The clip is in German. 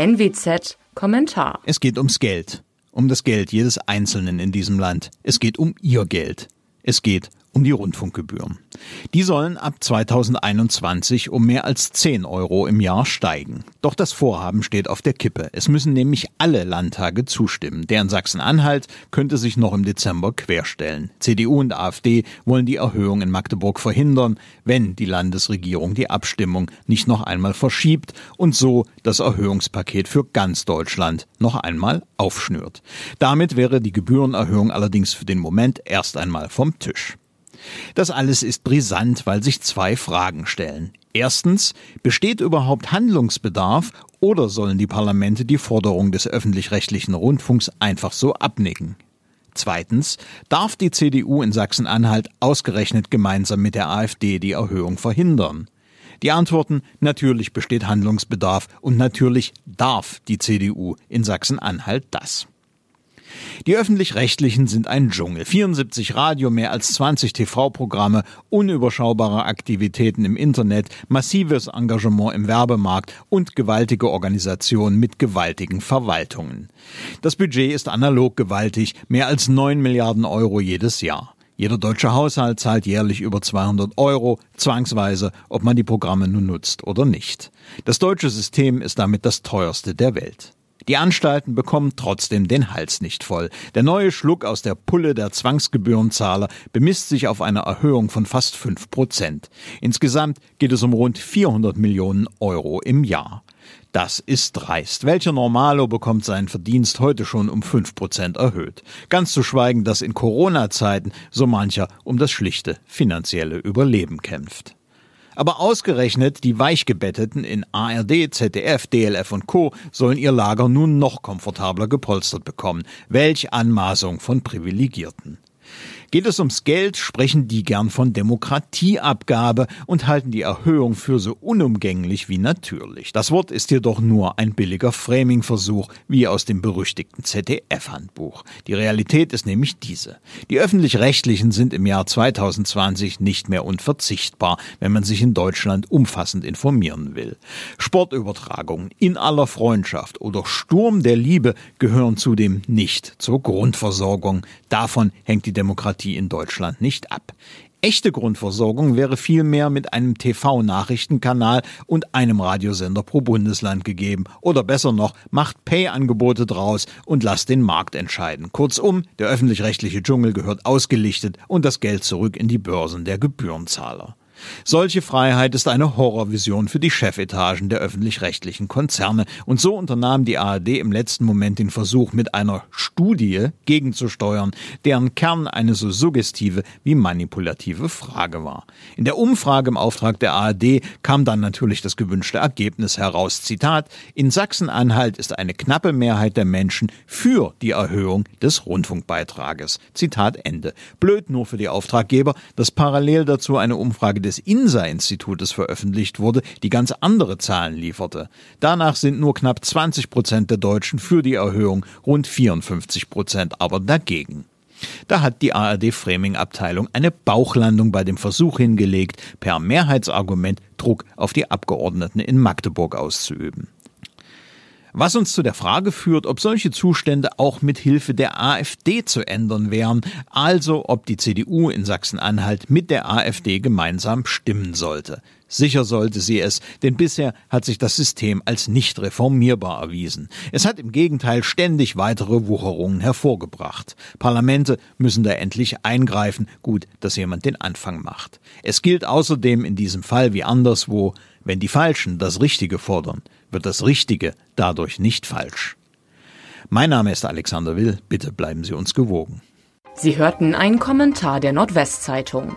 NWZ Kommentar. Es geht ums Geld. Um das Geld jedes Einzelnen in diesem Land. Es geht um ihr Geld. Es geht um die Rundfunkgebühren. Die sollen ab 2021 um mehr als 10 Euro im Jahr steigen. Doch das Vorhaben steht auf der Kippe. Es müssen nämlich alle Landtage zustimmen. Der in Sachsen-Anhalt könnte sich noch im Dezember querstellen. CDU und AfD wollen die Erhöhung in Magdeburg verhindern, wenn die Landesregierung die Abstimmung nicht noch einmal verschiebt und so das Erhöhungspaket für ganz Deutschland noch einmal aufschnürt. Damit wäre die Gebührenerhöhung allerdings für den Moment erst einmal vom Tisch. Das alles ist brisant, weil sich zwei Fragen stellen. Erstens, besteht überhaupt Handlungsbedarf oder sollen die Parlamente die Forderung des öffentlich-rechtlichen Rundfunks einfach so abnicken? Zweitens, darf die CDU in Sachsen-Anhalt ausgerechnet gemeinsam mit der AfD die Erhöhung verhindern? Die Antworten, natürlich besteht Handlungsbedarf und natürlich darf die CDU in Sachsen-Anhalt das. Die öffentlich-rechtlichen sind ein Dschungel. 74 Radio, mehr als 20 TV-Programme, unüberschaubare Aktivitäten im Internet, massives Engagement im Werbemarkt und gewaltige Organisationen mit gewaltigen Verwaltungen. Das Budget ist analog gewaltig, mehr als 9 Milliarden Euro jedes Jahr. Jeder deutsche Haushalt zahlt jährlich über 200 Euro, zwangsweise, ob man die Programme nun nutzt oder nicht. Das deutsche System ist damit das teuerste der Welt. Die Anstalten bekommen trotzdem den Hals nicht voll. Der neue Schluck aus der Pulle der Zwangsgebührenzahler bemisst sich auf eine Erhöhung von fast fünf Prozent. Insgesamt geht es um rund 400 Millionen Euro im Jahr. Das ist dreist. Welcher Normalo bekommt seinen Verdienst heute schon um fünf Prozent erhöht? Ganz zu schweigen, dass in Corona-Zeiten so mancher um das schlichte finanzielle Überleben kämpft. Aber ausgerechnet die Weichgebetteten in ARD, ZDF, DLF und Co. sollen ihr Lager nun noch komfortabler gepolstert bekommen. Welch Anmaßung von Privilegierten. Geht es ums Geld, sprechen die gern von Demokratieabgabe und halten die Erhöhung für so unumgänglich wie natürlich. Das Wort ist jedoch nur ein billiger Framing-Versuch, wie aus dem berüchtigten ZDF-Handbuch. Die Realität ist nämlich diese. Die öffentlich-rechtlichen sind im Jahr 2020 nicht mehr unverzichtbar, wenn man sich in Deutschland umfassend informieren will. Sportübertragungen in aller Freundschaft oder Sturm der Liebe gehören zudem nicht zur Grundversorgung. Davon hängt die Demokratie Demokratie in Deutschland nicht ab. Echte Grundversorgung wäre vielmehr mit einem TV-Nachrichtenkanal und einem Radiosender pro Bundesland gegeben. Oder besser noch, macht Pay-Angebote draus und lasst den Markt entscheiden. Kurzum, der öffentlich-rechtliche Dschungel gehört ausgelichtet und das Geld zurück in die Börsen der Gebührenzahler. Solche Freiheit ist eine Horrorvision für die Chefetagen der öffentlich-rechtlichen Konzerne. Und so unternahm die ARD im letzten Moment den Versuch, mit einer Studie gegenzusteuern, deren Kern eine so suggestive wie manipulative Frage war. In der Umfrage im Auftrag der ARD kam dann natürlich das gewünschte Ergebnis heraus. Zitat, in Sachsen-Anhalt ist eine knappe Mehrheit der Menschen für die Erhöhung des Rundfunkbeitrages. Zitat Ende. Blöd nur für die Auftraggeber, dass parallel dazu eine Umfrage des INSA-Institutes veröffentlicht wurde, die ganz andere Zahlen lieferte. Danach sind nur knapp 20 Prozent der Deutschen für die Erhöhung, rund 54 Prozent aber dagegen. Da hat die ARD-Framing-Abteilung eine Bauchlandung bei dem Versuch hingelegt, per Mehrheitsargument Druck auf die Abgeordneten in Magdeburg auszuüben. Was uns zu der Frage führt, ob solche Zustände auch mit Hilfe der AfD zu ändern wären, also ob die CDU in Sachsen-Anhalt mit der AfD gemeinsam stimmen sollte. Sicher sollte sie es, denn bisher hat sich das System als nicht reformierbar erwiesen. Es hat im Gegenteil ständig weitere Wucherungen hervorgebracht. Parlamente müssen da endlich eingreifen. Gut, dass jemand den Anfang macht. Es gilt außerdem in diesem Fall wie anderswo, wenn die Falschen das Richtige fordern, wird das Richtige dadurch nicht falsch. Mein Name ist Alexander Will, bitte bleiben Sie uns gewogen. Sie hörten einen Kommentar der Nordwestzeitung.